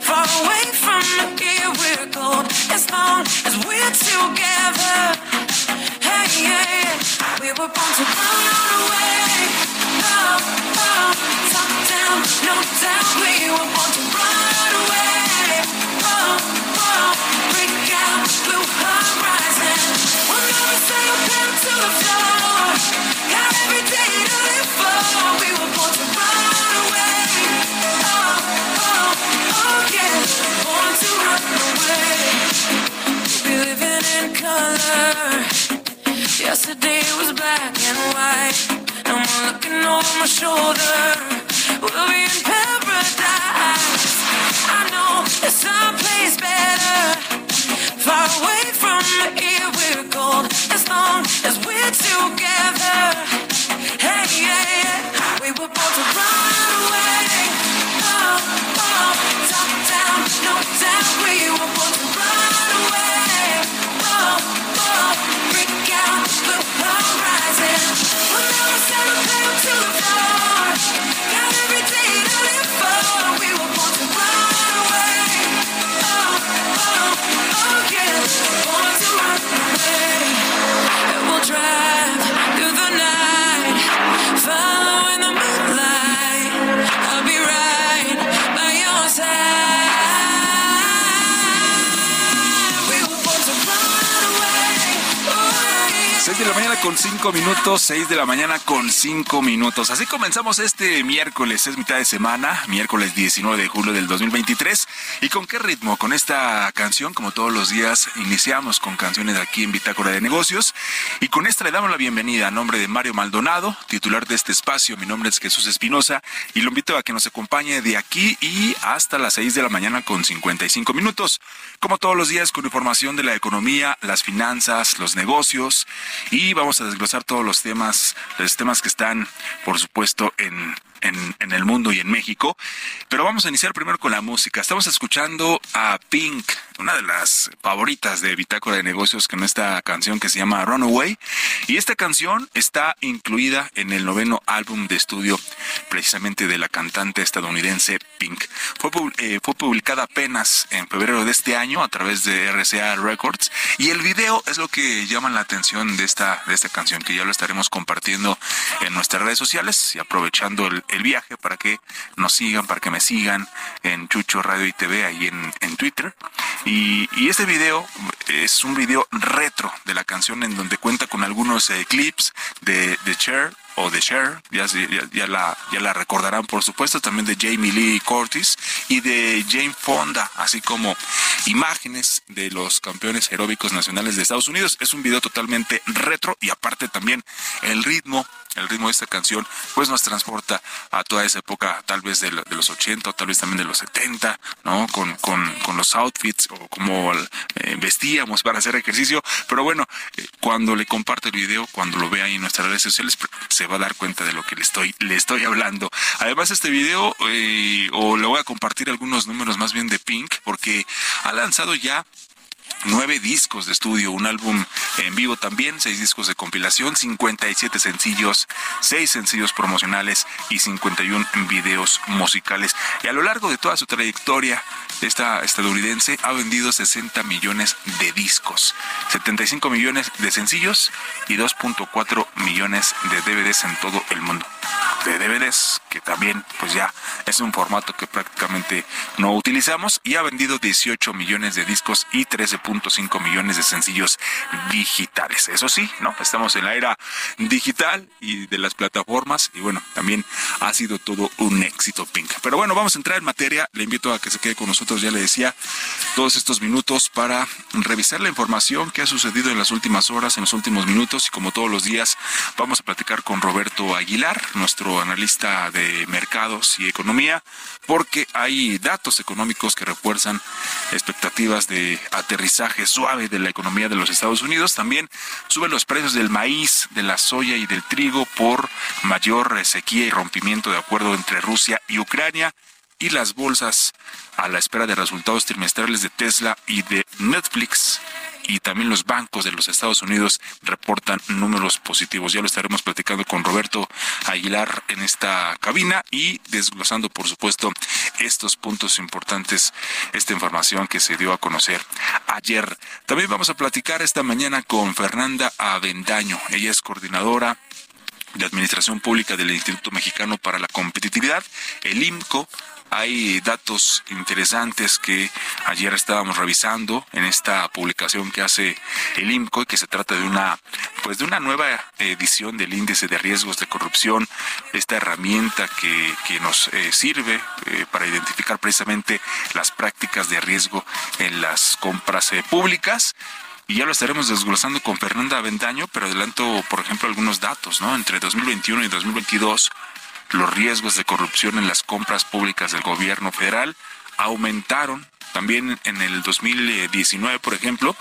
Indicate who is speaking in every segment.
Speaker 1: Far away from here we're gold. As long as we're together. Hey, yeah, we were born to run away. Oh, oh, top down, no doubt. We were born to run away. Oh, oh, break out, blue horizon. We'll never settle down to the floor. Got every day to live for. We were born to Yesterday was black and white. And we're looking over my shoulder. We'll be in paradise. I know there's someplace better. Far away from here we're gold. As long as we're together. Hey, yeah, yeah. We were born to run
Speaker 2: con 5 minutos, 6 de la mañana con 5 minutos. Así comenzamos este miércoles, es mitad de semana, miércoles 19 de julio del 2023. ¿Y con qué ritmo? Con esta canción, como todos los días, iniciamos con canciones aquí en Bitácora de Negocios. Y con esta le damos la bienvenida a nombre de Mario Maldonado, titular de este espacio. Mi nombre es Jesús Espinosa y lo invito a que nos acompañe de aquí y hasta las 6 de la mañana con 55 minutos. Como todos los días, con información de la economía, las finanzas, los negocios y vamos a desglosar todos los temas, los temas que están, por supuesto, en, en, en el mundo y en México. Pero vamos a iniciar primero con la música. Estamos escuchando a Pink, una de las favoritas de Bitácora de Negocios, con esta canción que se llama Runaway. Y esta canción está incluida en el noveno álbum de estudio, precisamente de la cantante estadounidense Pink. Fue, eh, fue publicada apenas en febrero de este año a través de RCA Records. Y el video es lo que llama la atención de esta, de esta canción, que ya lo estaremos compartiendo en nuestras redes sociales y aprovechando el, el viaje para que nos sigan, para que me sigan en Chucho Radio y TV ahí en, en Twitter. Y, este video es un video retro de la canción en donde cuenta con algunos eh, clips de, Cher o de Cher, ya la, ya la recordarán por supuesto, también de Jamie Lee Curtis y de Jane Fonda, así como imágenes de los campeones aeróbicos nacionales de Estados Unidos. Es un video totalmente retro y aparte también el ritmo, el ritmo de esta canción, pues nos transporta a toda esa época, tal vez de, lo- de los 80 o tal vez también de los 70, ¿no? Con, con, con los outfits o como eh, vestíamos para hacer ejercicio. Pero bueno, eh, cuando le comparto el video, cuando lo vea ahí en nuestras redes sociales, pr- se va a dar cuenta de lo que le estoy, le estoy hablando. Además, este video, eh, o le voy a compartir algunos números más bien de Pink, porque ha lanzado ya nueve discos de estudio, un álbum en vivo también, seis discos de compilación, 57 sencillos, seis sencillos promocionales y 51 videos musicales. Y a lo largo de toda su trayectoria, esta estadounidense ha vendido 60 millones de discos, 75 millones de sencillos y 2.4 millones de DVDs en todo el mundo. De DVDs que también pues ya Es un formato que prácticamente no utilizamos y ha vendido 18 millones de discos y 13.5 millones de sencillos digitales. Eso sí, ¿no? Estamos en la era digital y de las plataformas y bueno, también ha sido todo un éxito Pink. Pero bueno, vamos a entrar en materia. Le invito a que se quede con nosotros, ya le decía, todos estos minutos para revisar la información que ha sucedido en las últimas horas, en los últimos minutos y como todos los días vamos a platicar con Roberto Aguilar, nuestro analista de mercados y economía, porque hay datos económicos que refuerzan expectativas de aterrizaje suave de la economía de los Estados Unidos. También suben los precios del maíz, de la soya y del trigo por mayor sequía y rompimiento de acuerdo entre Rusia y Ucrania y las bolsas a la espera de resultados trimestrales de Tesla y de Netflix y también los bancos de los Estados Unidos reportan números positivos. Ya lo estaremos platicando con Roberto Aguilar en esta cabina y desglosando, por supuesto, estos puntos importantes, esta información que se dio a conocer ayer. También vamos a platicar esta mañana con Fernanda Avendaño. Ella es coordinadora de Administración Pública del Instituto Mexicano para la Competitividad, el IMCO, hay datos interesantes que ayer estábamos revisando en esta publicación que hace el IMCO y que se trata de una pues de una nueva edición del índice de riesgos de corrupción, esta herramienta que, que nos eh, sirve eh, para identificar precisamente las prácticas de riesgo en las compras eh, públicas y ya lo estaremos desglosando con Fernanda Avendaño, pero adelanto, por ejemplo, algunos datos, ¿no? Entre 2021 y 2022 los riesgos de corrupción en las compras públicas del gobierno federal aumentaron. También en el 2019, por ejemplo,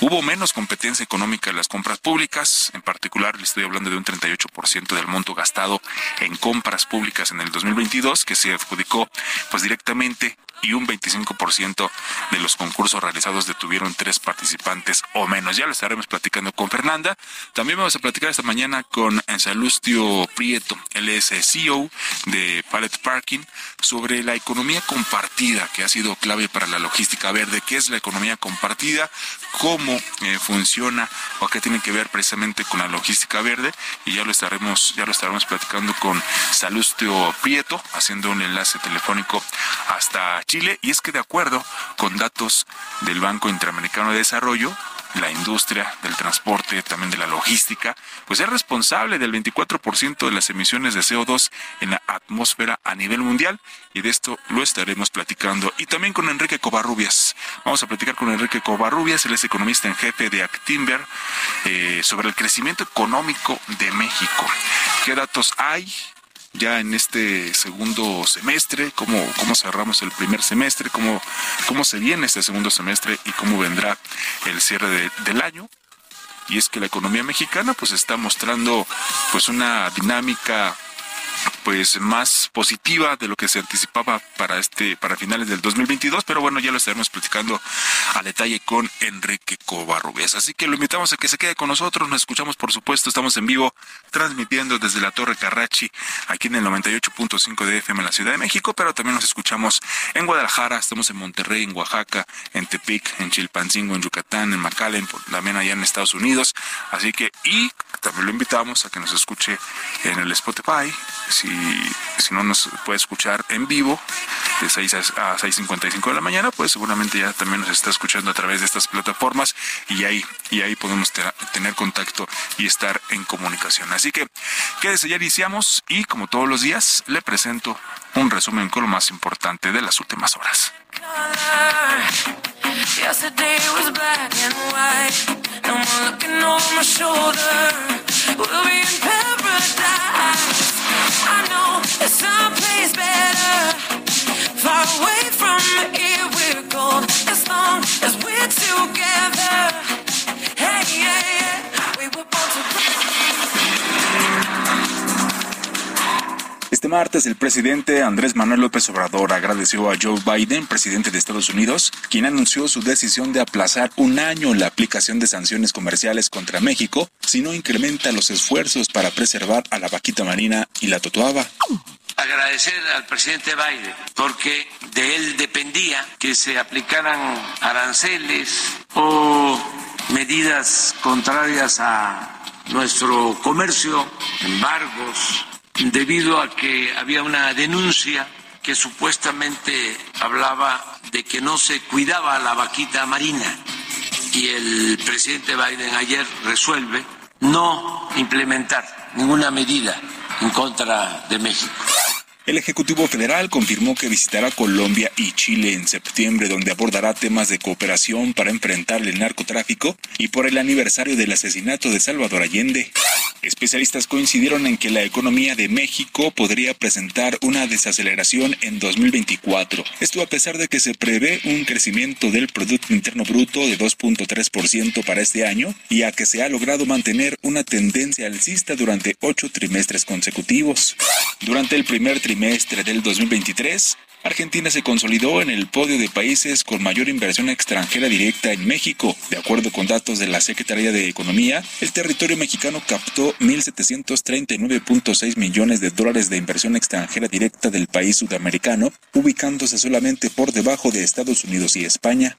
Speaker 2: hubo menos competencia económica en las compras públicas. En particular, le estoy hablando de un 38% del monto gastado en compras públicas en el 2022, que se adjudicó pues directamente y un 25% de los concursos realizados detuvieron tres participantes o menos. Ya lo estaremos platicando con Fernanda. También vamos a platicar esta mañana con Salustio Prieto, él es CEO de Pallet Parking, sobre la economía compartida que ha sido clave para la logística verde. ¿Qué es la economía compartida? ¿Cómo eh, funciona o qué tiene que ver precisamente con la logística verde? Y ya lo estaremos, ya lo estaremos platicando con Salustio Prieto, haciendo un enlace telefónico hasta Chile y es que de acuerdo con datos del Banco Interamericano de Desarrollo, la industria del transporte, también de la logística, pues es responsable del 24% de las emisiones de CO2 en la atmósfera a nivel mundial y de esto lo estaremos platicando. Y también con Enrique Covarrubias. Vamos a platicar con Enrique Covarrubias, él es economista en jefe de Actimber, eh, sobre el crecimiento económico de México. ¿Qué datos hay? Ya en este segundo semestre, cómo, cómo cerramos el primer semestre, cómo, cómo se viene este segundo semestre y cómo vendrá el cierre del año. Y es que la economía mexicana pues está mostrando pues una dinámica pues más positiva de lo que se anticipaba para este para finales del 2022, pero bueno, ya lo estaremos platicando a detalle con Enrique Covarrubias. Así que lo invitamos a que se quede con nosotros, nos escuchamos por supuesto, estamos en vivo transmitiendo desde la Torre Carrachi aquí en el 98.5 de FM en la Ciudad de México, pero también nos escuchamos en Guadalajara, estamos en Monterrey, en Oaxaca, en Tepic, en Chilpancingo, en Yucatán, en McAllen, también allá en Estados Unidos. Así que y también lo invitamos a que nos escuche en el Spotify, si si no nos puede escuchar en vivo de 6 a 6.55 de la mañana, pues seguramente ya también nos está escuchando a través de estas plataformas y ahí, y ahí podemos tener contacto y estar en comunicación. Así que quédese, ya iniciamos y como todos los días le presento un resumen con lo más importante de las últimas horas. Martes, el presidente Andrés Manuel López Obrador agradeció a Joe Biden, presidente de Estados Unidos, quien anunció su decisión de aplazar un año la aplicación de sanciones comerciales contra México si no incrementa los esfuerzos para preservar a la vaquita marina y la totoaba.
Speaker 3: Agradecer al presidente Biden porque de él dependía que se aplicaran aranceles o medidas contrarias a nuestro comercio, embargos, debido a que había una denuncia que supuestamente hablaba de que no se cuidaba la vaquita marina y el presidente Biden ayer resuelve no implementar ninguna medida en contra de México.
Speaker 2: El Ejecutivo Federal confirmó que visitará Colombia y Chile en septiembre, donde abordará temas de cooperación para enfrentar el narcotráfico y por el aniversario del asesinato de Salvador Allende. Especialistas coincidieron en que la economía de México podría presentar una desaceleración en 2024. Esto a pesar de que se prevé un crecimiento del Producto Interno Bruto de 2.3% para este año y a que se ha logrado mantener una tendencia alcista durante ocho trimestres consecutivos. Durante el primer trimestre del 2023, Argentina se consolidó en el podio de países con mayor inversión extranjera directa en México. De acuerdo con datos de la Secretaría de Economía, el territorio mexicano captó 1.739.6 millones de dólares de inversión extranjera directa del país sudamericano, ubicándose solamente por debajo de Estados Unidos y España.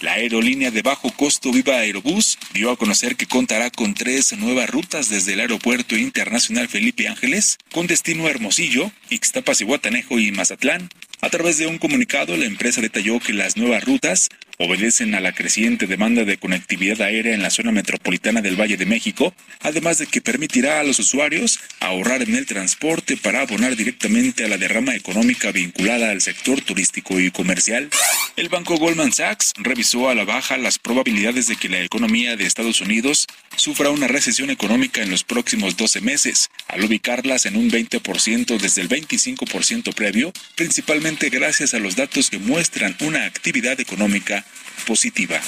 Speaker 2: La aerolínea de bajo costo Viva Aerobús dio a conocer que contará con tres nuevas rutas desde el Aeropuerto Internacional Felipe Ángeles, con destino a Hermosillo, Ixtapas y Guatanejo y Mazatlán. A través de un comunicado, la empresa detalló que las nuevas rutas obedecen a la creciente demanda de conectividad aérea en la zona metropolitana del Valle de México, además de que permitirá a los usuarios ahorrar en el transporte para abonar directamente a la derrama económica vinculada al sector turístico y comercial. El banco Goldman Sachs revisó a la baja las probabilidades de que la economía de Estados Unidos sufra una recesión económica en los próximos 12 meses, al ubicarlas en un 20% desde el 25% previo, principalmente gracias a los datos que muestran una actividad económica positiva.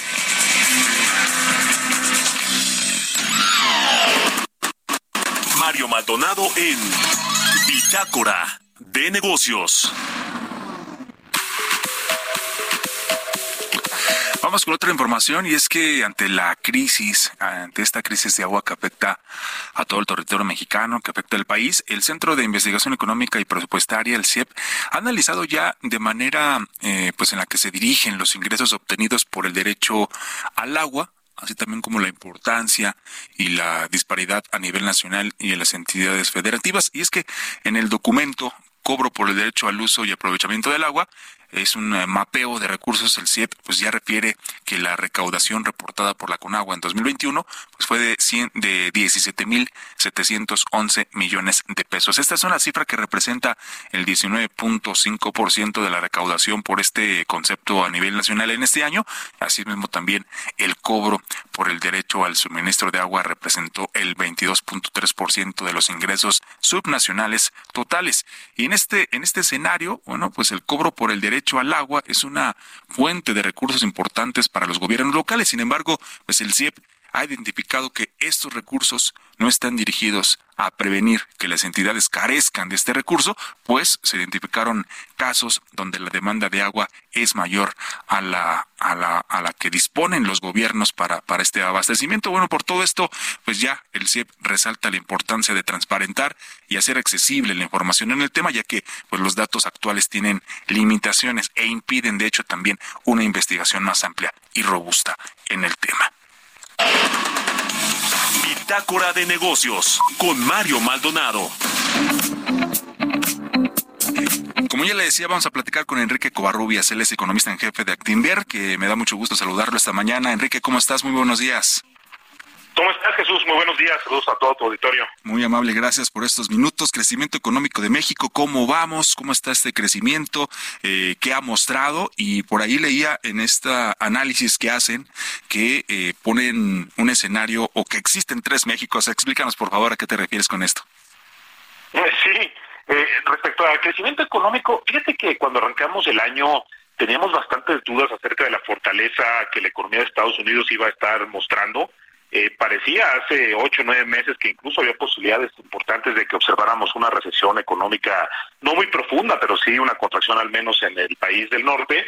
Speaker 4: Mario Maldonado en Bitácora de Negocios.
Speaker 2: Vamos con otra información y es que ante la crisis, ante esta crisis de agua que afecta a todo el territorio mexicano, que afecta al país, el Centro de Investigación Económica y Presupuestaria, el CIEP, ha analizado ya de manera eh, pues en la que se dirigen los ingresos obtenidos por el derecho al agua, así también como la importancia y la disparidad a nivel nacional y en las entidades federativas. Y es que en el documento cobro por el derecho al uso y aprovechamiento del agua, es un eh, mapeo de recursos. El CIEP pues ya refiere que la recaudación reportada por la Conagua en 2021 pues fue de 100, de 17.711 millones de pesos. Esta es una cifra que representa el 19.5% de la recaudación por este concepto a nivel nacional en este año. Asimismo también el cobro por el derecho al suministro de agua representó el 22.3% de los ingresos subnacionales totales. Y en este en este escenario, bueno, pues el cobro por el derecho derecho al agua es una fuente de recursos importantes para los gobiernos locales. Sin embargo, pues el CIEP ha identificado que estos recursos no están dirigidos a prevenir que las entidades carezcan de este recurso, pues se identificaron casos donde la demanda de agua es mayor a la, a la, a la que disponen los gobiernos para, para este abastecimiento. Bueno, por todo esto, pues ya el CIEP resalta la importancia de transparentar y hacer accesible la información en el tema, ya que pues los datos actuales tienen limitaciones e impiden de hecho también una investigación más amplia y robusta en el tema.
Speaker 4: Bitácora de negocios con Mario Maldonado.
Speaker 2: Como ya le decía, vamos a platicar con Enrique Covarrubias, él es economista en jefe de Actinver, que me da mucho gusto saludarlo esta mañana. Enrique, ¿cómo estás? Muy buenos días.
Speaker 5: ¿Cómo estás, Jesús? Muy buenos días. Saludos a todo tu auditorio.
Speaker 2: Muy amable, gracias por estos minutos. Crecimiento económico de México, ¿cómo vamos? ¿Cómo está este crecimiento? Eh, ¿Qué ha mostrado? Y por ahí leía en este análisis que hacen que eh, ponen un escenario o que existen tres Méxicos. Explícanos, por favor, a qué te refieres con esto.
Speaker 5: Eh, sí, eh, respecto al crecimiento económico, fíjate que cuando arrancamos el año teníamos bastantes dudas acerca de la fortaleza que la economía de Estados Unidos iba a estar mostrando. Eh, parecía hace ocho o nueve meses que incluso había posibilidades importantes de que observáramos una recesión económica no muy profunda, pero sí una contracción al menos en el país del norte.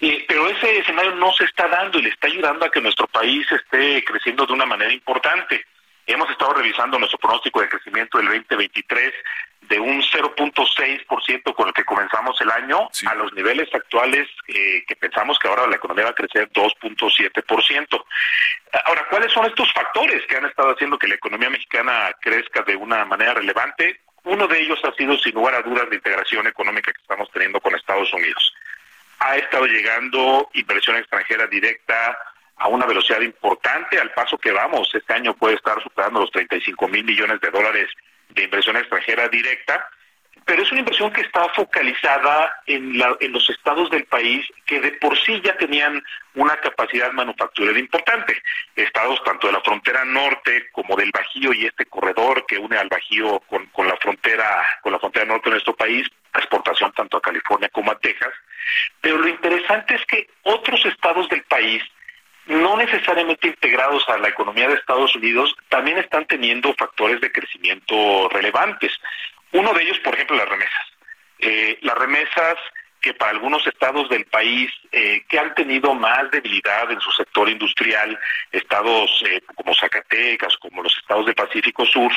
Speaker 5: Eh, pero ese escenario no se está dando y le está ayudando a que nuestro país esté creciendo de una manera importante. Hemos estado revisando nuestro pronóstico de crecimiento del 2023 de un 0.6% con el que comenzamos el año
Speaker 2: Sí.
Speaker 5: a los niveles actuales eh, que pensamos que ahora la economía va a crecer 2.7%. Ahora, ¿cuáles son estos factores que han estado haciendo que la economía mexicana crezca de una manera relevante? Uno de ellos ha sido, sin lugar a dudas, la integración económica que estamos teniendo estado llegando inversión extranjera directa a una velocidad importante, al paso que vamos, este año puede estar superando los 35 mil millones de dólares de inversión extranjera directa, pero es una inversión que está focalizada en, los estados del país que de por sí ya tenían una capacidad manufacturera importante. Estados tanto de la frontera norte como del Bajío y este corredor que une al Bajío con, con la frontera con la frontera norte de nuestro país, exportación tanto a California como a Texas. Pero lo interesante es que otros estados del país no necesariamente integrados a la economía de Estados Unidos, también están teniendo factores de crecimiento relevantes. Uno de ellos, por ejemplo, las remesas. Eh, las remesas que para algunos estados del país eh, que han tenido más debilidad en su sector industrial, estados eh, como Zacatecas, como los estados del Pacífico Sur,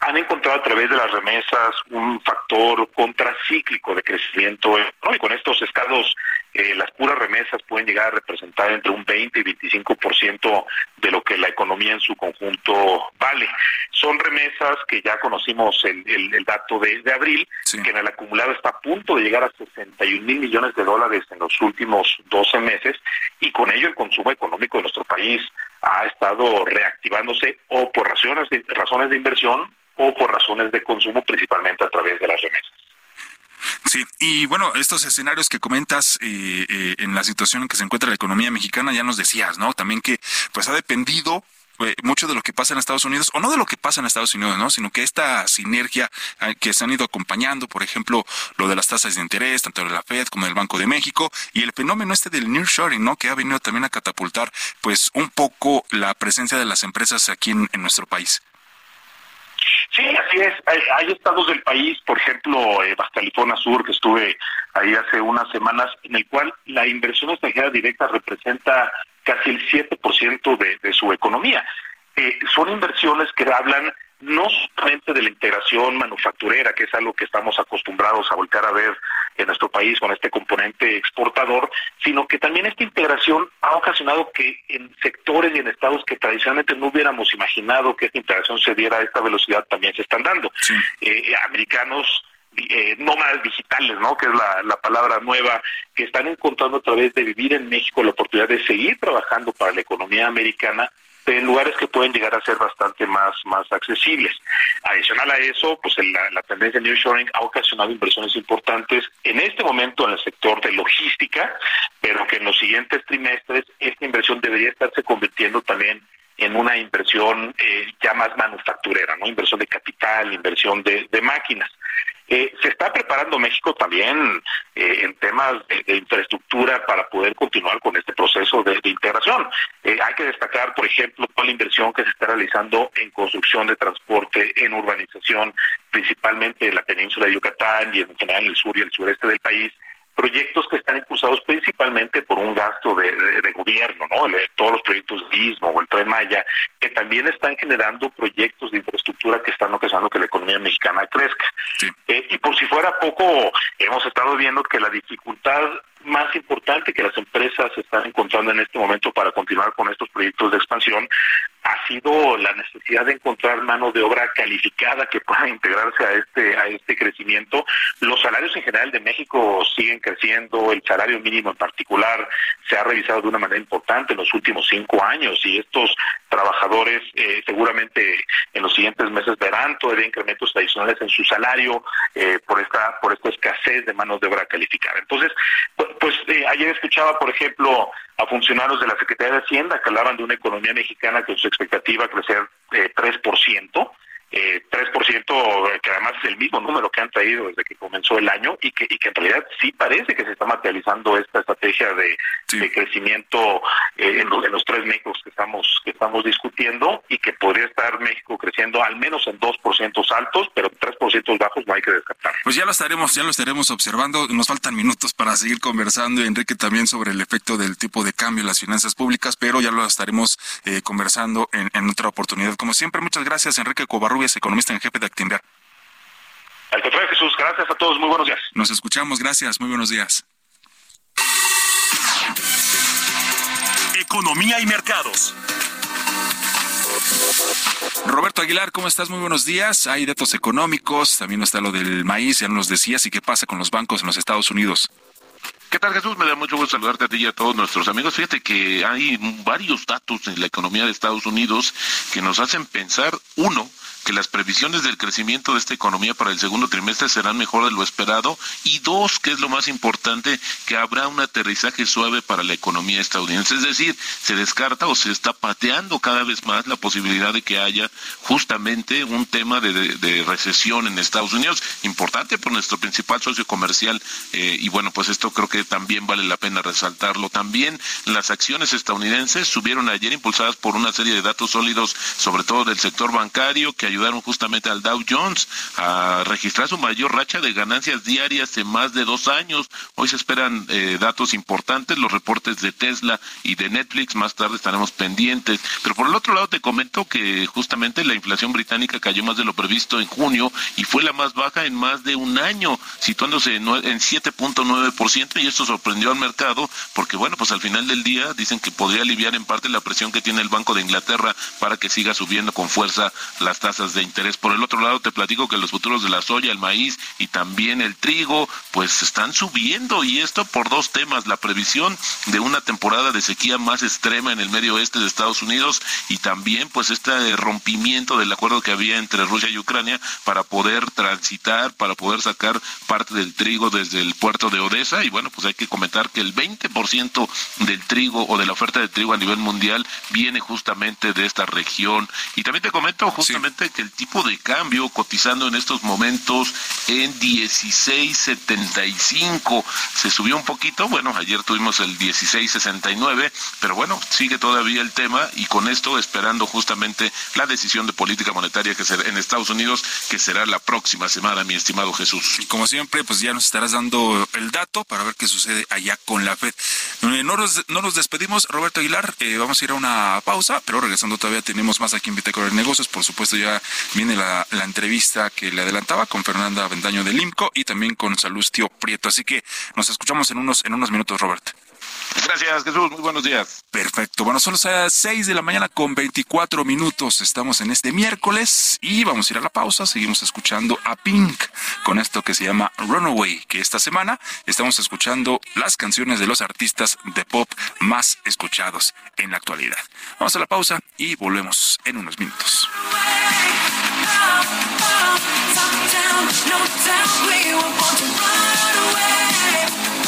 Speaker 5: han encontrado a través de las remesas un factor contracíclico de crecimiento y con estos estados eh, las puras remesas pueden llegar a representar entre un 20 y 25% de lo que la economía en su conjunto vale. Son remesas que ya conocimos el, el, dato de, abril, que en el acumulado está a punto de llegar a 61 mil millones de dólares en los últimos 12 meses y con ello el consumo económico de nuestro país ha estado reactivándose o por razones de, razones de inversión o por razones de consumo, principalmente a través de las remesas.
Speaker 2: Sí, y bueno, estos escenarios que comentas eh, eh, en la situación en que se encuentra la economía mexicana, ya nos decías, ¿no? También que pues ha dependido eh, mucho de lo que pasa en Estados Unidos, o no de lo que pasa en Estados Unidos, ¿no? Sino que esta sinergia que se han ido acompañando, por ejemplo, lo de las tasas de interés, tanto de la Fed como del Banco de México, y el fenómeno este del nearshoring, ¿no? Que ha venido también a catapultar, pues, un poco la presencia de las empresas aquí en nuestro país.
Speaker 5: Sí, así es. Hay, estados del país, por ejemplo, eh, Baja California Sur, que estuve ahí hace unas semanas, en el cual la inversión extranjera directa representa casi el 7% de, de su economía. Eh, son inversiones que hablan no solamente de la integración manufacturera, que es algo que estamos acostumbrados a volcar a ver en nuestro país con este componente exportador, sino que también esta integración ha ocasionado que en sectores y en estados que tradicionalmente no hubiéramos imaginado que esta integración se diera a esta velocidad también se están dando. Eh, americanos eh, nómadas digitales, ¿no? Que es la, la, palabra nueva, que están encontrando a través de vivir en México la oportunidad de seguir trabajando para la economía americana en lugares que pueden llegar a ser bastante más, más accesibles. Adicional a eso, pues la, la tendencia de Shoring ha ocasionado inversiones importantes en este momento en el sector de logística, pero que en los siguientes trimestres esta inversión debería estarse convirtiendo también en una inversión eh, ya más manufacturera, ¿no? Inversión de capital, inversión de, de máquinas. Eh, se está preparando México también eh, en temas de, infraestructura para poder continuar con este proceso de, integración. Eh, hay que destacar, por ejemplo, toda la inversión que se está realizando en construcción de transporte, en urbanización, principalmente en la península de Yucatán y en general en el sur y el sureste del país, proyectos que están impulsados principalmente por un gasto de, gobierno, ¿no? todos los proyectos mismo o el Tren Maya, que también están generando proyectos de infraestructura que están ocasionando que la economía mexicana crezca. Eh, y por si fuera poco, hemos estado viendo que la dificultad más importante que las empresas están encontrando en este momento para continuar con estos proyectos de expansión ha sido la necesidad de encontrar mano de obra calificada que pueda integrarse a este a este crecimiento. Los salarios en general de México siguen creciendo, el salario mínimo en particular se ha revisado de una manera importante en los últimos cinco años y estos trabajadores eh, seguramente en los siguientes meses verán todavía incrementos adicionales en su salario eh, por esta por esta escasez de mano de obra calificada. Entonces, eh, ayer escuchaba, por ejemplo, a funcionarios de la Secretaría de Hacienda que hablaban de una economía mexicana con su expectativa crecer eh, 3%, eh, 3%, que además es el mismo número que han traído desde que comenzó el año y que, y que en realidad sí parece que se está materializando esta estrategia de, crecimiento eh, en, los, en, los, tres Méxicos que estamos, que estamos discutiendo y que podría estar México creciendo al menos en 2% altos, pero 3% bajos no hay que descartar.
Speaker 2: Pues ya lo estaremos, ya lo estaremos observando. Nos faltan minutos para seguir conversando, Enrique, también sobre el efecto del tipo de cambio en las finanzas públicas, pero ya lo estaremos eh, conversando en, en otra oportunidad. Como siempre, muchas gracias, Enrique Covarrubias economista en jefe de Actinver.
Speaker 5: Al contrario, Jesús, gracias a todos, muy buenos días.
Speaker 2: Nos escuchamos, gracias, muy buenos días.
Speaker 4: Economía y mercados.
Speaker 2: Roberto Aguilar, ¿cómo estás? Muy buenos días. Hay datos económicos, también está lo del maíz, ya nos decías, y qué pasa con los bancos en los Estados Unidos.
Speaker 6: ¿Qué tal Jesús? Me da mucho gusto saludarte a ti y a todos nuestros amigos. Fíjate que hay varios datos en la economía de Estados Unidos que nos hacen pensar, uno, que las previsiones del crecimiento de esta economía para el segundo trimestre serán mejor de lo esperado y dos, que es lo más importante, que habrá un aterrizaje suave para la economía estadounidense. Es decir, se descarta o se está pateando cada vez más la posibilidad de que haya justamente un tema de, recesión en Estados Unidos, importante por nuestro principal socio comercial eh, y bueno, pues esto creo que también vale la pena resaltarlo. También las acciones estadounidenses subieron ayer impulsadas por una serie de datos sólidos, sobre todo del sector bancario, que ayudaron justamente al Dow Jones a registrar su mayor racha de ganancias diarias en más de dos años. Hoy se esperan eh, datos importantes, los reportes de Tesla y de Netflix, más tarde estaremos pendientes. Pero por el otro lado te comento que justamente la inflación británica cayó más de lo previsto en junio y fue la más baja en más de un año, situándose en, en 7.9% y esto sorprendió al mercado porque bueno, pues al final del día dicen que podría aliviar en parte la presión que tiene el Banco de Inglaterra para que siga subiendo con fuerza las tasas de interés. Por el otro lado, te platico que los futuros de la soya, el maíz y también el trigo, pues están subiendo y esto por dos temas, la previsión de una temporada de sequía más extrema en el medio oeste de Estados Unidos y también pues este rompimiento del acuerdo que había entre Rusia y Ucrania para poder transitar, para poder sacar parte del trigo desde el puerto de Odessa y bueno, pues hay que comentar que el 20% del trigo o de la oferta de trigo a nivel mundial viene justamente de esta región. Y también te comento justamente que el tipo de cambio cotizando en estos momentos en 16.75 se subió un poquito, bueno, ayer tuvimos el 16.69, pero bueno, sigue todavía el tema y con esto esperando justamente la decisión de política monetaria que será en Estados Unidos, que será la próxima semana, mi estimado Jesús.
Speaker 2: Y como siempre, pues ya nos estarás dando el dato para ver qué sucede allá con la Fed. Eh, no nos, no nos despedimos, Roberto Aguilar, eh, vamos a ir a una pausa, pero regresando todavía tenemos más aquí en Bitácora de Negocios, por supuesto ya viene la, entrevista que le adelantaba con Fernanda Vendaño del IMCO y también con Salustio Prieto. Así que nos escuchamos en unos, en unos minutos, Robert.
Speaker 6: Gracias, Jesús. Muy buenos días.
Speaker 2: Perfecto. Bueno, son las 6 de la mañana con 24 minutos. Estamos en este miércoles y vamos a ir a la pausa. Seguimos escuchando a Pink con esto que se llama Runaway, que esta semana estamos escuchando las canciones de los artistas de pop más escuchados en la actualidad. Vamos a la pausa y volvemos en unos minutos.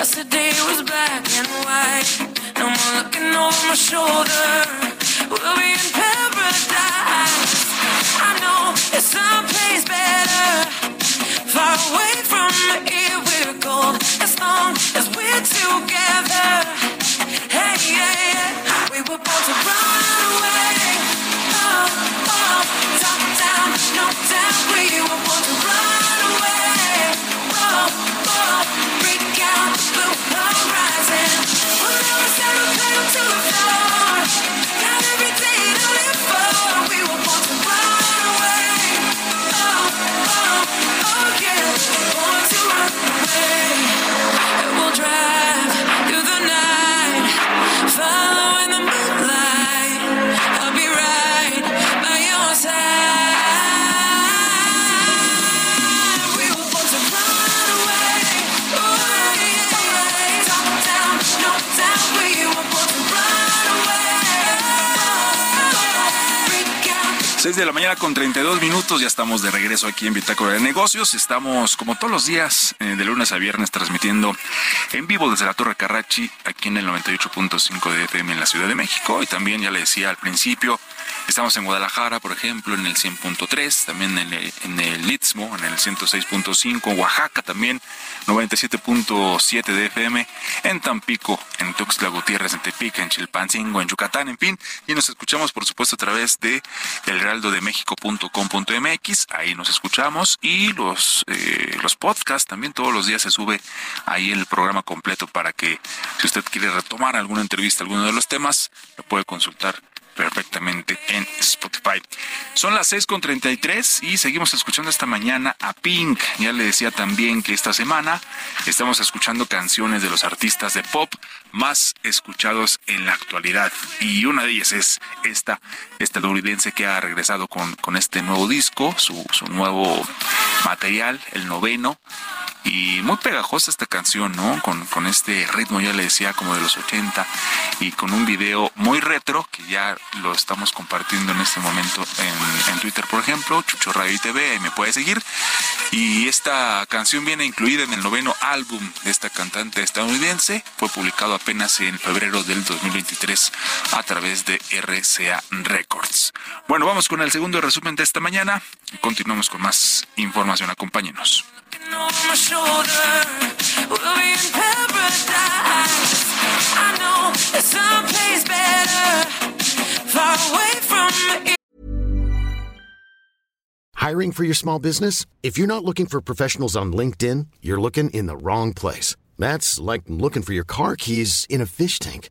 Speaker 1: Yesterday was black and white. No more looking over my shoulder. We'll be in paradise. I know it's better. Far away from here, we're gold. As long
Speaker 2: 6 de la mañana con 32 minutos, ya estamos de regreso aquí en Bitácora de Negocios. Estamos como todos los días, eh, de lunes a viernes, transmitiendo en vivo desde la Torre Carrachi, aquí en el 98.5 de FM en la Ciudad de México. Y también, ya le decía al principio, estamos en Guadalajara, por ejemplo, en el 100.3, también en el, en el Istmo, en el 106.5, Oaxaca también, 97.7 de FM, en Tampico, en Tuxtla Gutiérrez, en Tepic, en Chilpancingo, en Yucatán, en fin. Y nos escuchamos, por supuesto, a través de el heraldodemexico.com.mx, ahí nos escuchamos y los, eh, los podcasts también todos los días se sube ahí el programa completo para que si usted quiere retomar alguna entrevista, alguno de los temas, lo puede consultar perfectamente en Spotify. Son las 6.33 y seguimos escuchando esta mañana a Pink. Ya le decía también que esta semana estamos escuchando canciones de los artistas de pop más escuchados en la actualidad. Y una de ellas es esta estadounidense que ha regresado con, con este nuevo disco, su, su nuevo material, el noveno y muy pegajosa esta canción, ¿no? Con, con este ritmo, ya le decía, como de los 80 y con un video muy retro que ya lo estamos compartiendo en este momento en, Twitter, por ejemplo, Chucho Radio y TV, ahí me puede seguir. Y esta canción viene incluida en el noveno álbum de esta cantante estadounidense, fue publicado apenas en febrero del 2023 a través de RCA Records. Bueno, vamos con el segundo resumen de esta mañana. Continuamos con más información, acompáñenos.
Speaker 1: on my shoulder. We'll be in paradise. I know there's someplace better, far away from here.
Speaker 7: Hiring for your small business? If you're not looking for professionals on LinkedIn, you're looking in the wrong place. That's like looking for your car keys in a fish tank.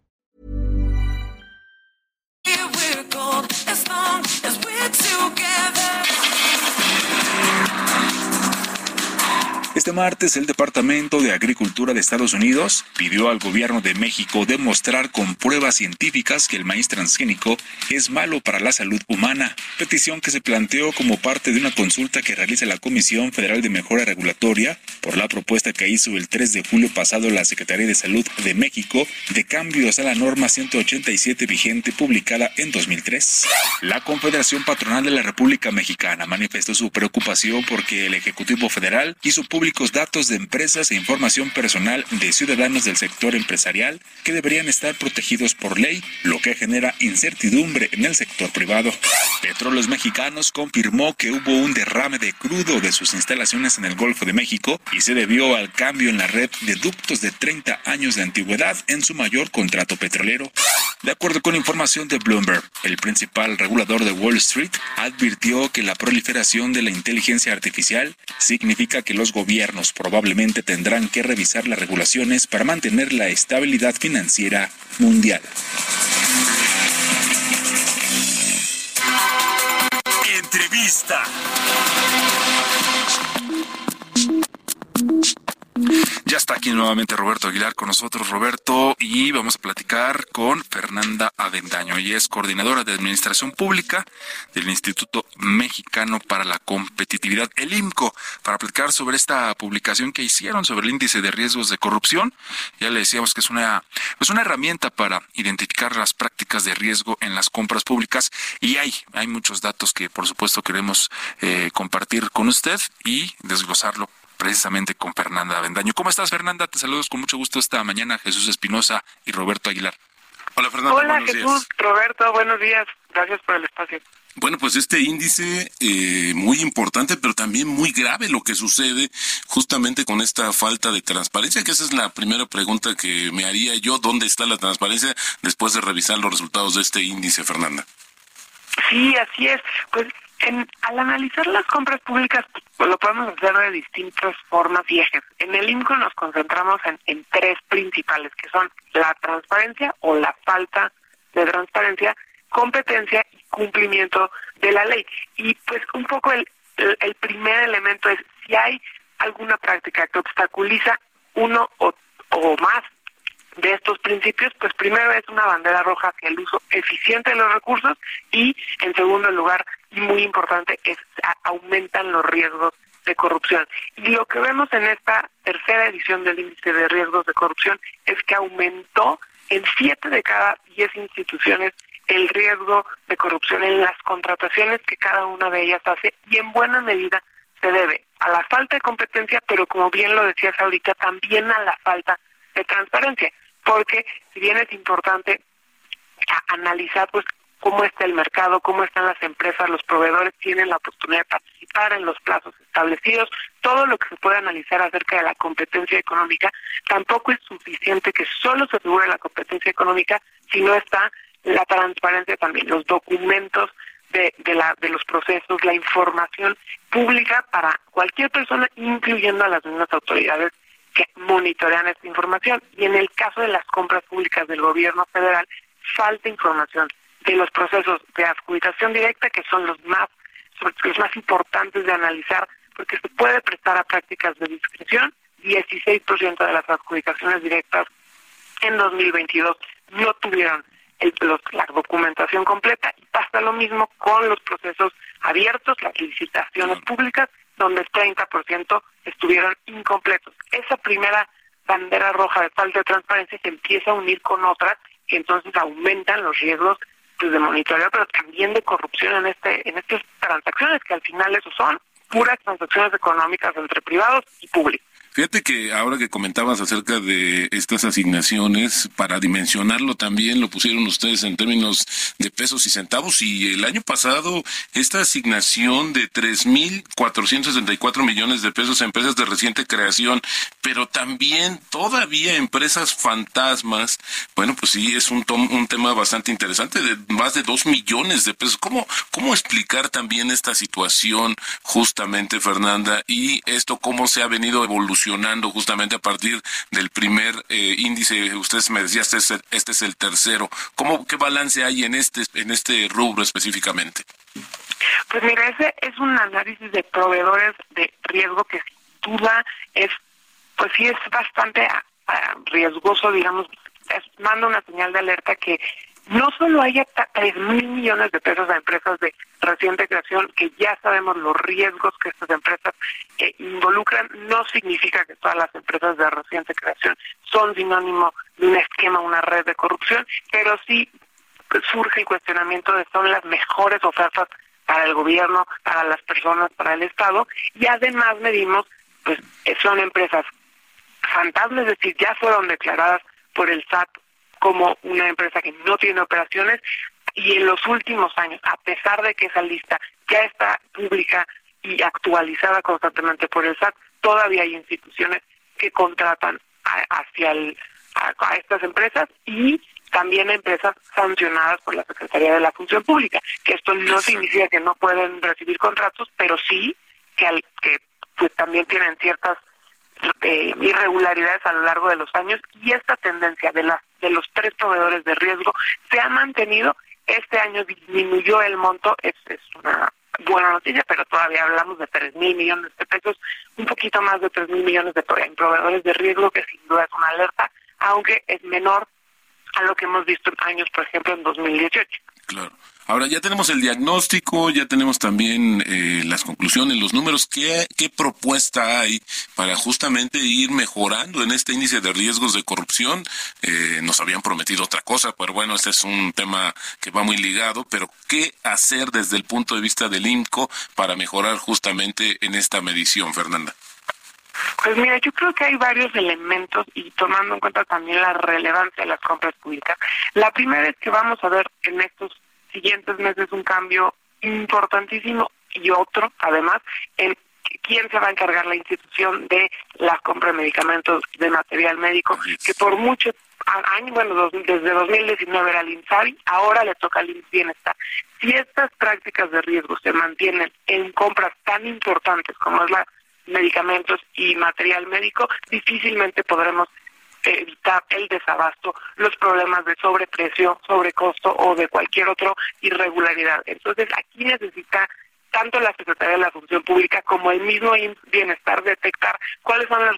Speaker 2: Este martes, el Departamento de Agricultura de Estados Unidos pidió al gobierno de México demostrar con pruebas científicas que el maíz transgénico es malo para la salud humana, petición que se planteó como parte de una consulta que realiza la Comisión Federal de Mejora Regulatoria por la propuesta que hizo el 3 de julio pasado la Secretaría de Salud de México de cambios a la norma 187 vigente publicada en 2003. La Confederación Patronal de la República Mexicana manifestó su preocupación porque el Ejecutivo Federal hizo públicos datos de empresas e información personal de ciudadanos del sector empresarial que deberían estar protegidos por ley, lo que genera incertidumbre en el sector privado. Petróleos Mexicanos confirmó que hubo un derrame de crudo de sus instalaciones en el Golfo de México y se debió al cambio en la red de ductos de 30 años de antigüedad en su mayor contrato petrolero. De acuerdo con información de Bloomberg, el principal regulador de Wall Street advirtió que la proliferación de la inteligencia artificial significa que los gobiernos probablemente tendrán que revisar las regulaciones para mantener la estabilidad financiera mundial.
Speaker 4: Entrevista.
Speaker 2: Ya está aquí nuevamente Roberto Aguilar con nosotros, Roberto, y vamos a platicar con Fernanda Avendaño. Ella es coordinadora de Administración Pública del Instituto Mexicano para la Competitividad, el IMCO, para platicar sobre esta publicación que hicieron sobre el índice de riesgos de corrupción. Ya le decíamos que es una, es una herramienta para identificar las prácticas de riesgo en las compras públicas y hay, hay muchos datos que por supuesto queremos eh, compartir con usted y desglosarlo precisamente con Fernanda Avendaño. ¿Cómo estás, Fernanda? Te saludos con mucho gusto esta mañana, Jesús Espinosa y Roberto Aguilar.
Speaker 6: Hola Fernando,
Speaker 8: Hola
Speaker 6: buenos
Speaker 8: Jesús,
Speaker 6: días.
Speaker 8: Roberto, buenos días. Gracias por el espacio.
Speaker 6: Bueno, pues este índice eh, muy importante, pero también muy grave lo que sucede justamente con esta falta de transparencia, que esa es la primera pregunta que me haría yo, ¿dónde está la transparencia después de revisar los resultados de este índice, Fernanda?
Speaker 8: Sí, así es. Pues en, al analizar las compras públicas, pues, lo podemos hacer de distintas formas y ejes. En el INCO nos concentramos en, tres principales, que son la transparencia o la falta de transparencia, competencia y cumplimiento de la ley. Y pues un poco el, el, primer elemento es si hay alguna práctica que obstaculiza uno o más de estos principios, pues primero es una bandera roja hacia el uso eficiente de los recursos y en segundo lugar, y muy importante, es aumentan los riesgos de corrupción. Y lo que vemos en esta tercera edición del índice de riesgos de corrupción es que aumentó en siete de cada diez instituciones el riesgo de corrupción en las contrataciones que cada una de ellas hace y en buena medida se debe a la falta de competencia, pero como bien lo decías ahorita, también a la falta de transparencia, porque si bien es importante analizar pues cómo está el mercado, cómo están las empresas, los proveedores tienen la oportunidad de participar en los plazos establecidos, todo lo que se puede analizar acerca de la competencia económica, tampoco es suficiente que solo se asegure la competencia económica si no está la transparencia también, los documentos de, de, la, de los procesos, la información pública para cualquier persona, incluyendo a las mismas autoridades que monitorean esta información. Y en el caso de las compras públicas del gobierno federal, falta información de los procesos de adjudicación directa, que son los más, los más importantes de analizar, porque se puede prestar a prácticas de discreción. 16% de las adjudicaciones directas en 2022 no tuvieron el, la documentación completa y pasa lo mismo con los procesos abiertos, las licitaciones públicas, donde el 30% estuvieron incompletos. Esa primera bandera roja de falta de transparencia se empieza a unir con otras que entonces aumentan los riesgos pues, de monitoreo, pero también de corrupción en este en estas transacciones que al final eso son puras transacciones económicas entre privados y públicos.
Speaker 6: Fíjate que ahora que comentabas acerca de estas asignaciones, para dimensionarlo también lo pusieron ustedes en términos de pesos y centavos y el año pasado esta asignación de 3.464 millones de pesos a empresas de reciente creación, pero también todavía empresas fantasmas, bueno, pues sí, es un, un tema bastante interesante, de más de 2 millones de pesos. ¿Cómo, ¿Cómo explicar también esta situación justamente, Fernanda, y esto cómo se ha venido evolucionando? Justamente a partir del primer eh, índice, ustedes me decían, este es, el, este es el tercero. ¿Cómo, ¿Qué balance hay en este, en este rubro específicamente?
Speaker 8: Pues mira, ese es un análisis de proveedores de riesgo que sin duda es, pues sí es bastante ah, ah, riesgoso, digamos, manda una señal de alerta que no solo haya tres mil millones de pesos a empresas de reciente creación, que ya sabemos los riesgos que estas empresas eh, involucran, no significa que todas las empresas de reciente creación son sinónimo de un esquema, una red de corrupción, pero sí surge el cuestionamiento de son las mejores ofertas para el gobierno, para las personas, para el Estado, y además medimos, pues son empresas fantasmas, es decir, ya fueron declaradas por el SAT como una empresa que no tiene operaciones y en los últimos años, a pesar de que esa lista ya está pública y actualizada constantemente por el SAT, todavía hay instituciones que contratan hacia a, estas empresas y también empresas sancionadas por la Secretaría de la Función Pública, que esto no significa que no pueden recibir contratos, pero sí que, al, que pues, también tienen ciertas eh, irregularidades a lo largo de los años y esta tendencia de, la, de los tres proveedores de riesgo se ha mantenido. Este año disminuyó el monto, es, es una buena noticia, pero todavía hablamos de tres mil millones de pesos, un poquito más de tres mil millones de proveedores de riesgo, que sin duda es una alerta, aunque es menor a lo que hemos visto en años, por ejemplo, en 2018.
Speaker 6: Claro. Ahora ya tenemos el diagnóstico, ya tenemos también eh, las conclusiones, los números. ¿Qué, ¿Qué propuesta hay para justamente ir mejorando en este índice de riesgos de corrupción? Eh, nos habían prometido otra cosa, pero bueno, este es un tema que va muy ligado. Pero ¿qué hacer desde el punto de vista del INCO para mejorar justamente en esta medición, Fernanda?
Speaker 8: Pues mira, yo creo que hay varios elementos y tomando en cuenta también la relevancia de las compras públicas. La primera es que vamos a ver en estos siguientes meses un cambio importantísimo y otro, además, en quién se va a encargar la institución de la compra de medicamentos de material médico, que por mucho años, bueno, desde 2019 era el INSABI, ahora le toca al Bienestar. Si estas prácticas de riesgo se mantienen en compras tan importantes como es la medicamentos y material médico, difícilmente podremos evitar el desabasto, los problemas de sobreprecio, sobrecosto o de cualquier otra irregularidad. Entonces, aquí necesita tanto la Secretaría de la Función Pública como el mismo bienestar detectar cuáles son los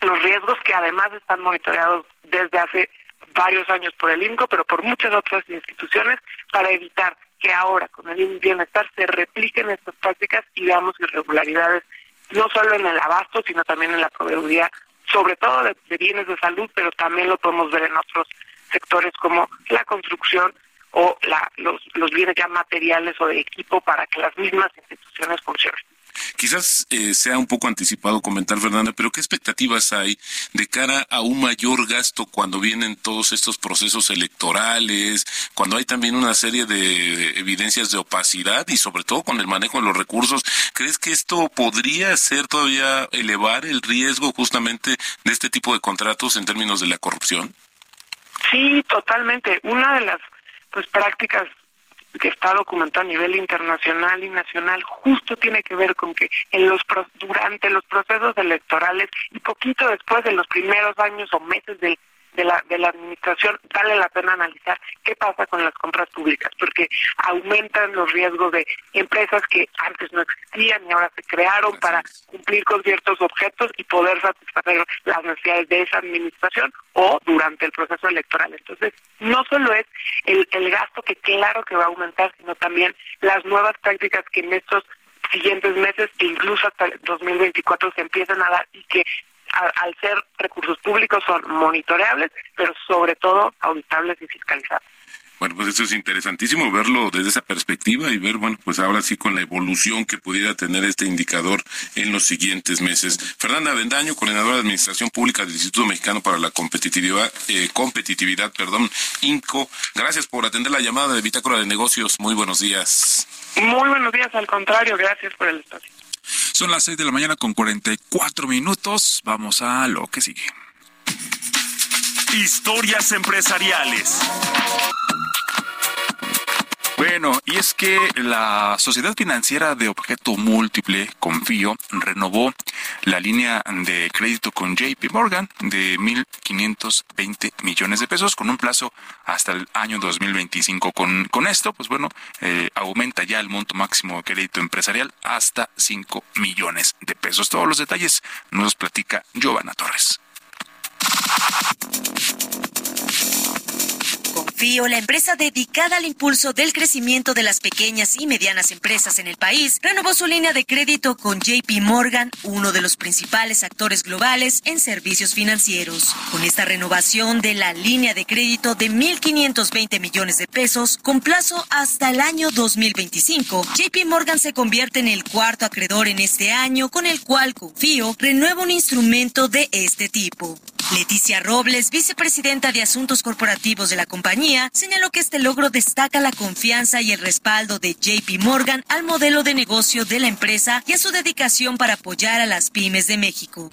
Speaker 8: los riesgos que además están monitoreados desde hace varios años por el INCO, pero por muchas otras instituciones, para evitar que ahora con el bienestar se repliquen estas prácticas y veamos irregularidades no solo en el abasto, sino también en la proveeduría, sobre todo de, bienes de salud, pero también lo podemos ver en otros sectores como la construcción o la, los, los bienes ya materiales o de equipo para que las mismas instituciones funcionen.
Speaker 6: Quizás eh, sea un poco anticipado comentar, Fernanda, pero ¿qué expectativas hay de cara a un mayor gasto cuando vienen todos estos procesos electorales, cuando hay también una serie de evidencias de opacidad y sobre todo con el manejo de los recursos? ¿Crees que esto podría ser todavía elevar el riesgo justamente de este tipo de contratos en términos de la corrupción?
Speaker 8: Sí, totalmente. Una de las pues prácticas que está documentado a nivel internacional y nacional justo tiene que ver con que en los durante los procesos electorales y poquito después de los primeros años o meses del de la, de la administración, vale la pena analizar qué pasa con las compras públicas, porque aumentan los riesgos de empresas que antes no existían y ahora se crearon para cumplir con ciertos objetos y poder satisfacer las necesidades de esa administración o durante el proceso electoral. Entonces, no solo es el, el gasto que claro que va a aumentar, sino también las nuevas prácticas que en estos siguientes meses e incluso hasta el 2024 se empiezan a dar y que al, ser recursos públicos son monitoreables, pero sobre todo auditables y fiscalizables.
Speaker 6: Bueno, pues eso es interesantísimo verlo desde esa perspectiva y ver, bueno, pues ahora sí con la evolución que pudiera tener este indicador en los siguientes meses. Fernanda Vendaño, coordinadora de Administración Pública del Instituto Mexicano para la Competitividad, eh, Competitividad, perdón, INCO. Gracias por atender la llamada de Bitácora de Negocios. Muy buenos días.
Speaker 8: Muy buenos días, al contrario, gracias por el espacio.
Speaker 2: Son las 6 de la mañana con 44 minutos. Vamos a lo que sigue.
Speaker 4: Historias empresariales.
Speaker 2: Bueno, y es que la Sociedad Financiera de Objeto Múltiple, Confío, renovó la línea de crédito con JP Morgan de 1.520 millones de pesos con un plazo hasta el año 2025. Con, con esto, pues bueno, eh, aumenta ya el monto máximo de crédito empresarial hasta 5 millones de pesos. Todos los detalles nos platica Giovanna Torres.
Speaker 9: Confío, la empresa dedicada al impulso del crecimiento de las pequeñas y medianas empresas en el país, renovó su línea de crédito con JP Morgan, uno de los principales actores globales en servicios financieros. Con esta renovación de la línea de crédito de 1.520 millones de pesos con plazo hasta el año 2025, JP Morgan se convierte en el cuarto acreedor en este año con el cual Confío renueva un instrumento de este tipo. Leticia Robles, vicepresidenta de Asuntos Corporativos de la compañía, señaló que este logro destaca la confianza y el respaldo de JP Morgan al modelo de negocio de la empresa y a su dedicación para apoyar a las pymes de México.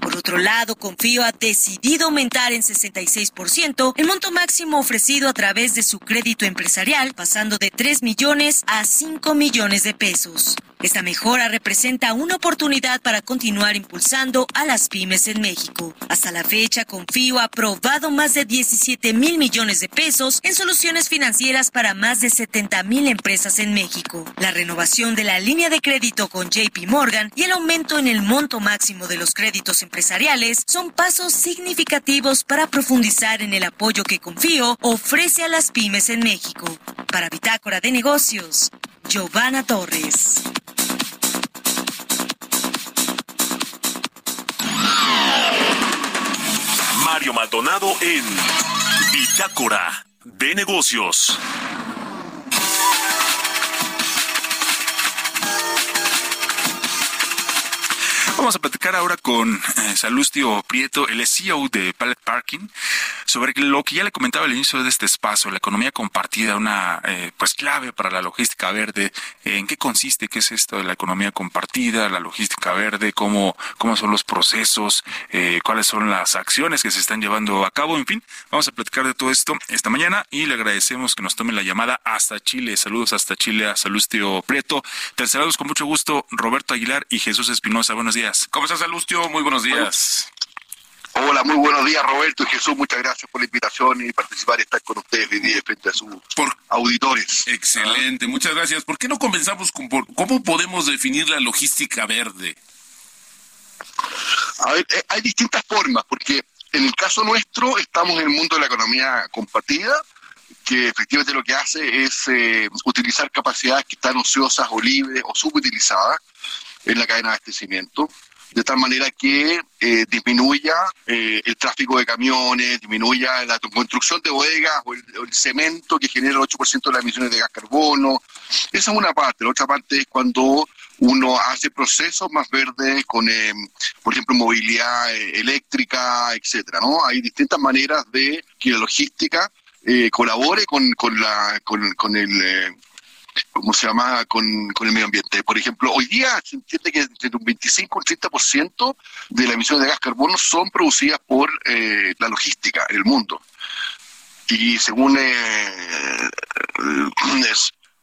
Speaker 9: Por otro lado, Confío ha decidido aumentar en 66% el monto máximo ofrecido a través de su crédito empresarial, pasando de 3 millones a 5 millones de pesos. Esta mejora representa una oportunidad para continuar impulsando a las pymes en México. Hasta la fecha, Confío ha aprobado más de 17 mil millones de pesos en soluciones financieras para más de 70 mil empresas en México. La renovación de la línea de crédito con JP Morgan y el aumento en el monto máximo de los créditos empresariales son pasos significativos para profundizar en el apoyo que Confío ofrece a las pymes en México. Para Bitácora de Negocios, Giovanna Torres.
Speaker 4: Mario Maldonado en Bitácora de Negocios.
Speaker 2: Vamos a platicar ahora con eh, Salustio Prieto, el CEO de Pallet Parking, sobre lo que ya le comentaba al inicio de este espacio, la economía compartida, una eh, pues clave para la logística verde. ¿En qué consiste? ¿Qué es esto de la economía compartida, la logística verde? ¿Cómo, cómo son los procesos? Eh, ¿Cuáles son las acciones que se están llevando a cabo? En fin, vamos a platicar de todo esto esta mañana y le agradecemos que nos tome la llamada hasta Chile. Saludos hasta Chile a Salustio Prieto. Te saludamos con mucho gusto Roberto Aguilar y Jesús Espinosa. Buenos días.
Speaker 6: ¿Cómo estás, Salustio? Muy buenos días.
Speaker 10: Hola, muy buenos días, Roberto y Jesús. Muchas gracias por la invitación y participar y estar con ustedes hoy día frente a sus auditores.
Speaker 6: Excelente, muchas gracias. ¿Por qué no comenzamos con por- cómo podemos definir la logística verde?
Speaker 10: A ver, eh, hay distintas formas, porque en el caso nuestro estamos en el mundo de la economía compartida, que efectivamente lo que hace es eh, utilizar capacidades que están ociosas o libres o subutilizadas en la cadena de abastecimiento, de tal manera que eh, disminuya eh, el tráfico de camiones, disminuya la construcción de bodegas o el, cemento que genera el 8% de las emisiones de gas carbono. Esa es una parte. La otra parte es cuando uno hace procesos más verdes con, por ejemplo, movilidad eléctrica, etcétera. ¿no? Hay distintas maneras de que la logística eh, colabore con, con, la, con, con el... Eh, ¿cómo se llama?, con, con, el medio ambiente. Por ejemplo, hoy día se entiende que entre un 25 y un 30% de las emisiones de gas carbono son producidas por eh, la logística en el mundo. Y según eh,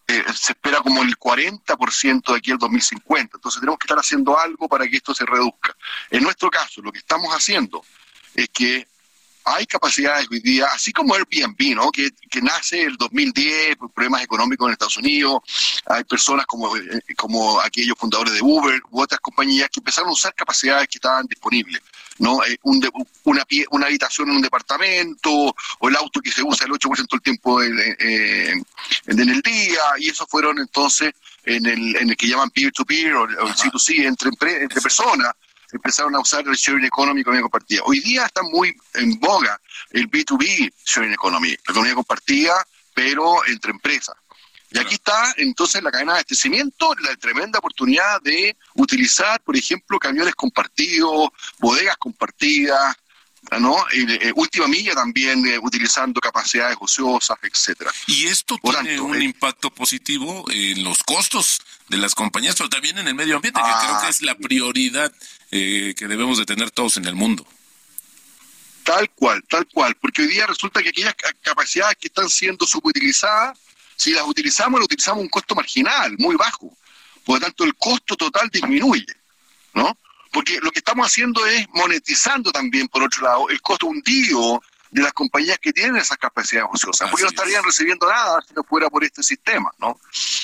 Speaker 10: se espera como el 40% de aquí al 2050. Entonces tenemos que estar haciendo algo para que esto se reduzca. En nuestro caso, lo que estamos haciendo es que hay capacidades hoy día, así como Airbnb, ¿no? que, que nace el 2010 por problemas económicos en Estados Unidos, hay personas como, eh, como aquellos fundadores de Uber u otras compañías que empezaron a usar capacidades que estaban disponibles. ¿no? Eh, un una, una habitación en un departamento o el auto que se usa el 8% del tiempo en, en, el día y esos fueron entonces en el, en el que llaman peer-to-peer o, el C2C entre, entre personas empezaron a usar el sharing economy, economía compartida. Hoy día está muy en boga el B2B sharing economy, la economía compartida, pero entre empresas. Y aquí está entonces la cadena de abastecimiento, la tremenda oportunidad de utilizar, por ejemplo, camiones compartidos, bodegas compartidas, ¿no? Eh, última milla también eh, utilizando capacidades ociosas, etcétera.
Speaker 6: Y esto tiene un eh, impacto positivo en los costos de las compañías, pero también en el medio ambiente, que creo que ah, es la prioridad que debemos de tener todos en el mundo.
Speaker 10: Tal cual, tal cual, porque hoy día resulta que aquellas capacidades que están siendo subutilizadas, si las utilizamos, las utilizamos a un costo marginal, muy bajo. Por lo tanto, el costo total disminuye, ¿no? Porque lo que estamos haciendo es monetizando también, por otro lado, el costo hundido de las compañías que tienen esas capacidades ociosas, porque no estarían recibiendo nada si no fuera por este sistema, ¿no?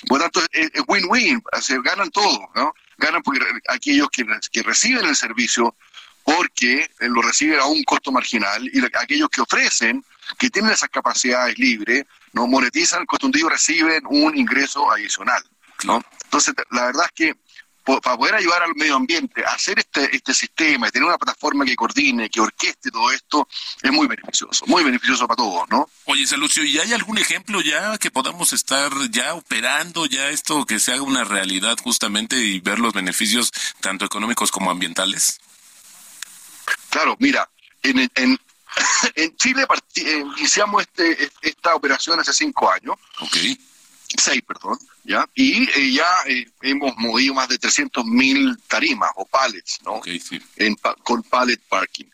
Speaker 10: Por lo tanto, es win-win, ganan todos, ¿no? Ganan porque aquellos que, que reciben el servicio porque eh, lo reciben a un costo marginal y aquellos que ofrecen, que tienen esas capacidades libres, no monetizan el costo hundido, reciben un ingreso adicional, ¿no? Entonces, la verdad es que para poder ayudar al medio ambiente, hacer este, este sistema y tener una plataforma que coordine, que orqueste todo esto, es muy beneficioso, muy beneficioso para todos, ¿no?
Speaker 6: Oye, Salucio, ¿y hay algún ejemplo ya que podamos estar ya operando ya esto, que se haga una realidad justamente y ver los beneficios tanto económicos como ambientales?
Speaker 10: Claro, mira, en, en, en Chile eh, iniciamos este, este, esta operación hace cinco años.
Speaker 6: Okay.
Speaker 10: 6, perdón, ¿ya? Y eh, ya eh, hemos movido más de 300.000 tarimas o pallets, ¿no? Con pallet parking.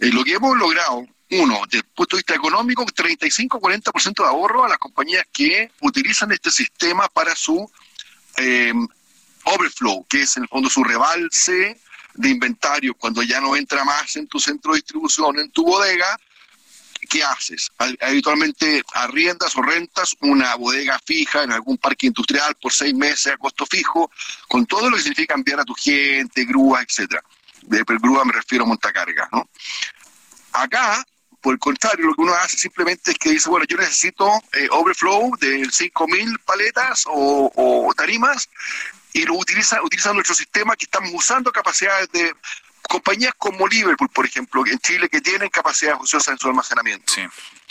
Speaker 10: Eh, lo que hemos logrado, uno, desde el punto de vista económico, 35-40% de ahorro a las compañías que utilizan este sistema para su em, overflow, que es en el fondo su rebalse de inventarios, cuando ya no entra más en tu centro de distribución, en tu bodega, ¿qué haces? Habitualmente arriendas o rentas una bodega fija en algún parque industrial por seis meses a costo fijo, con todo lo que significa enviar a tu gente, grúa, etcétera. De grúa me refiero a montacargas, ¿no? Acá, por el contrario, lo que uno hace simplemente es que dice, bueno, yo necesito eh, overflow de 5.000 paletas o, o, tarimas y lo utiliza, utiliza nuestro sistema que estamos usando capacidades de compañías como Liverpool, por ejemplo, en Chile, que tienen capacidad ociosa en su almacenamiento.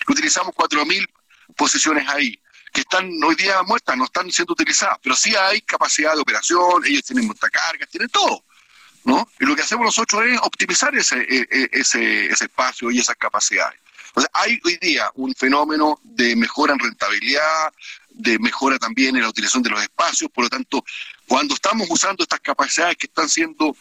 Speaker 10: Utilizamos 4.000 posiciones ahí, que están hoy día muertas, no están siendo utilizadas, pero sí hay capacidad de operación, ellos tienen montacargas, tienen todo. ¿no? Y lo que hacemos nosotros es optimizar ese, e, e, ese, ese espacio y esas capacidades. O sea, hay hoy día un fenómeno de mejora en rentabilidad, de mejora también en la utilización de los espacios, por lo tanto, cuando estamos usando estas capacidades que están siendo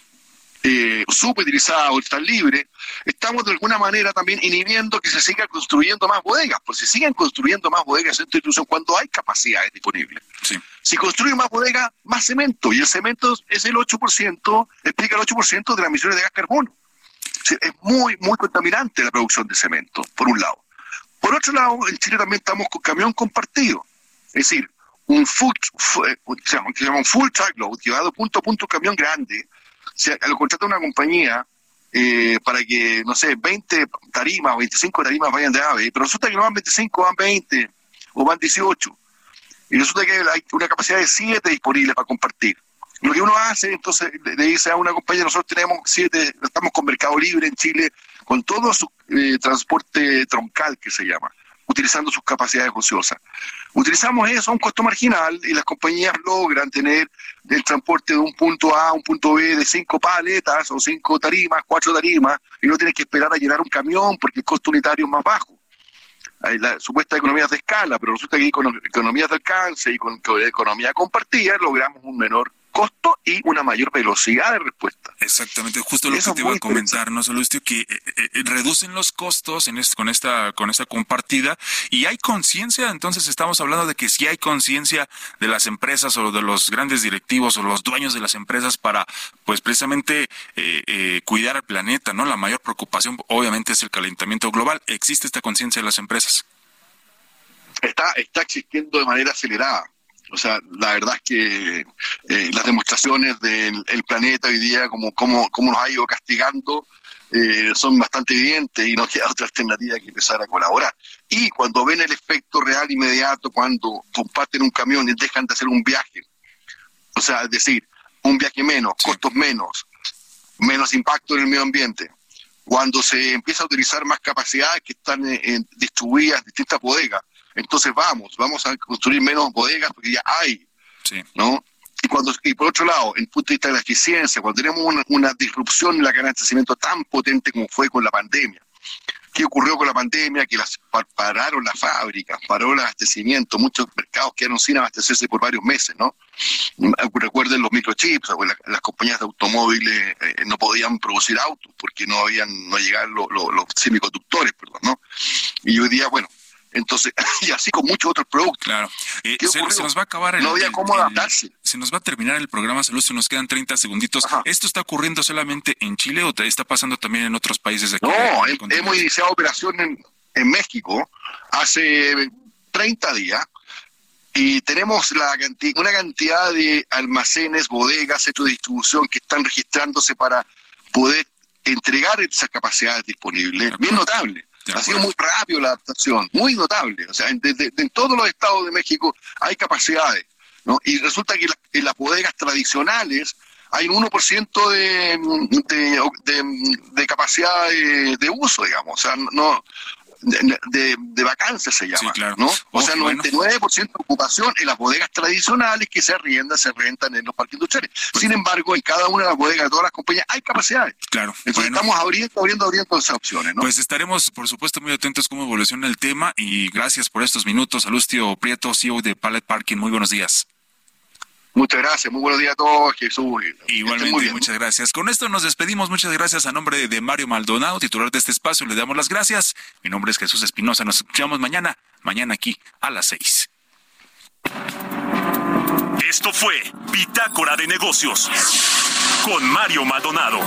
Speaker 10: eh, subutilizada o libre, estamos de alguna manera también inhibiendo que se siga construyendo más bodegas, porque se siguen construyendo más bodegas en esta institución cuando hay capacidades disponibles. Si construyen más bodegas, más cemento, y el cemento es el 8%, explica el 8% de las emisiones de gas carbono. es muy, muy contaminante la producción de cemento, por un lado. Por otro lado, en Chile también estamos con camión compartido, es decir, un full, eh, se llama un full truckload, llevado punto a punto camión grande, si lo contrata una compañía eh, para que, no sé, 20 tarimas o 25 tarimas vayan de AVE, pero resulta que no van 25, van 20 o van 18. Y resulta que hay una capacidad de 7 disponible para compartir. Lo que uno hace, entonces, le dice a una compañía, nosotros tenemos 7, estamos con Mercado Libre en Chile, con todo su eh, transporte troncal que se llama, utilizando sus capacidades ociosas. Utilizamos eso a un costo marginal y las compañías logran tener el transporte de un punto A a un punto B de cinco paletas o cinco tarimas, cuatro tarimas, y no tienes que esperar a llenar un camión porque el costo unitario es más bajo. Hay la supuesta economías de escala, pero resulta que con economías de alcance y con economía compartida logramos un menor costo y una mayor velocidad de respuesta.
Speaker 2: Exactamente, justo lo que te iba a comentar, ¿no, Solustio? Que eh, eh, eh, reducen los costos en con, esta, con esta compartida y hay conciencia, entonces estamos hablando de que si hay conciencia de las empresas o de los grandes directivos o los dueños de las empresas para, pues precisamente, cuidar al planeta, ¿no? La mayor preocupación obviamente es el calentamiento global. ¿Existe esta conciencia de las empresas?
Speaker 10: Está, está existiendo de manera acelerada o sea, la verdad es que eh, las demostraciones del planeta hoy día, como, como, como nos ha ido castigando, eh, son bastante evidentes y no queda otra alternativa que empezar a colaborar. Y cuando ven el efecto real inmediato, cuando comparten un camión y dejan de hacer un viaje, o sea, es decir, un viaje menos, costos menos, menos impacto en el medio ambiente, cuando se empieza a utilizar más capacidades que están distribuidas en distintas bodegas, entonces vamos, vamos a construir menos bodegas porque ya hay, ¿no? Y, cuando, y por otro lado, en el punto de vista de la eficiencia, cuando tenemos una, disrupción en la cadena de abastecimiento tan potente como fue con la pandemia, ¿Qué ocurrió con la pandemia? Que las pararon las fábricas, paró el abastecimiento, muchos mercados quedaron sin abastecerse por varios meses, ¿no? Recuerden los microchips, las, compañías de automóviles eh, no podían producir autos porque no habían, no llegaban los, los semiconductores, perdón, ¿no? Y hoy día, bueno, entonces, y así con muchos otros productos.
Speaker 2: Claro. Eh, se, nos va a acabar el.
Speaker 10: No había cómo adaptarse.
Speaker 2: se nos va a terminar el programa, Salud, se nos quedan 30 segunditos. ¿Esto está ocurriendo solamente en Chile o está pasando también en otros países de aquí?
Speaker 10: No, hemos iniciado operación en, en México hace 30 días y tenemos la una cantidad de almacenes, bodegas, centros de distribución que están registrándose para poder entregar esas capacidades disponibles, bien notable. Ha sido muy rápido la adaptación, muy notable. O sea, en, todos los estados de México hay capacidades, ¿no? Y resulta que en las bodegas tradicionales hay un 1% de, de, de, capacidad de, de, uso, digamos. O sea, no, de, de, vacancia se llama, ¿no? O sea, 99% de ocupación en las bodegas tradicionales que se arriendan, se rentan en los parques industriales. Sin embargo, en cada una de las bodegas de todas las compañías hay capacidades.
Speaker 2: Claro.
Speaker 10: Entonces estamos abriendo, abriendo, abriendo esas opciones, ¿no?
Speaker 2: Pues estaremos, por supuesto, muy atentos cómo evoluciona el tema y gracias por estos minutos. Alustio Prieto, CEO de Pallet Parking. Muy buenos días.
Speaker 10: Muchas gracias, muy buenos días a todos, Jesús.
Speaker 2: Igualmente, muchas gracias. Con esto nos despedimos, muchas gracias a nombre de Mario Maldonado, titular de este espacio, le damos las gracias. Mi nombre es Jesús Espinosa, nos escuchamos mañana, mañana aquí a las seis.
Speaker 4: Esto fue Bitácora de Negocios con Mario Maldonado.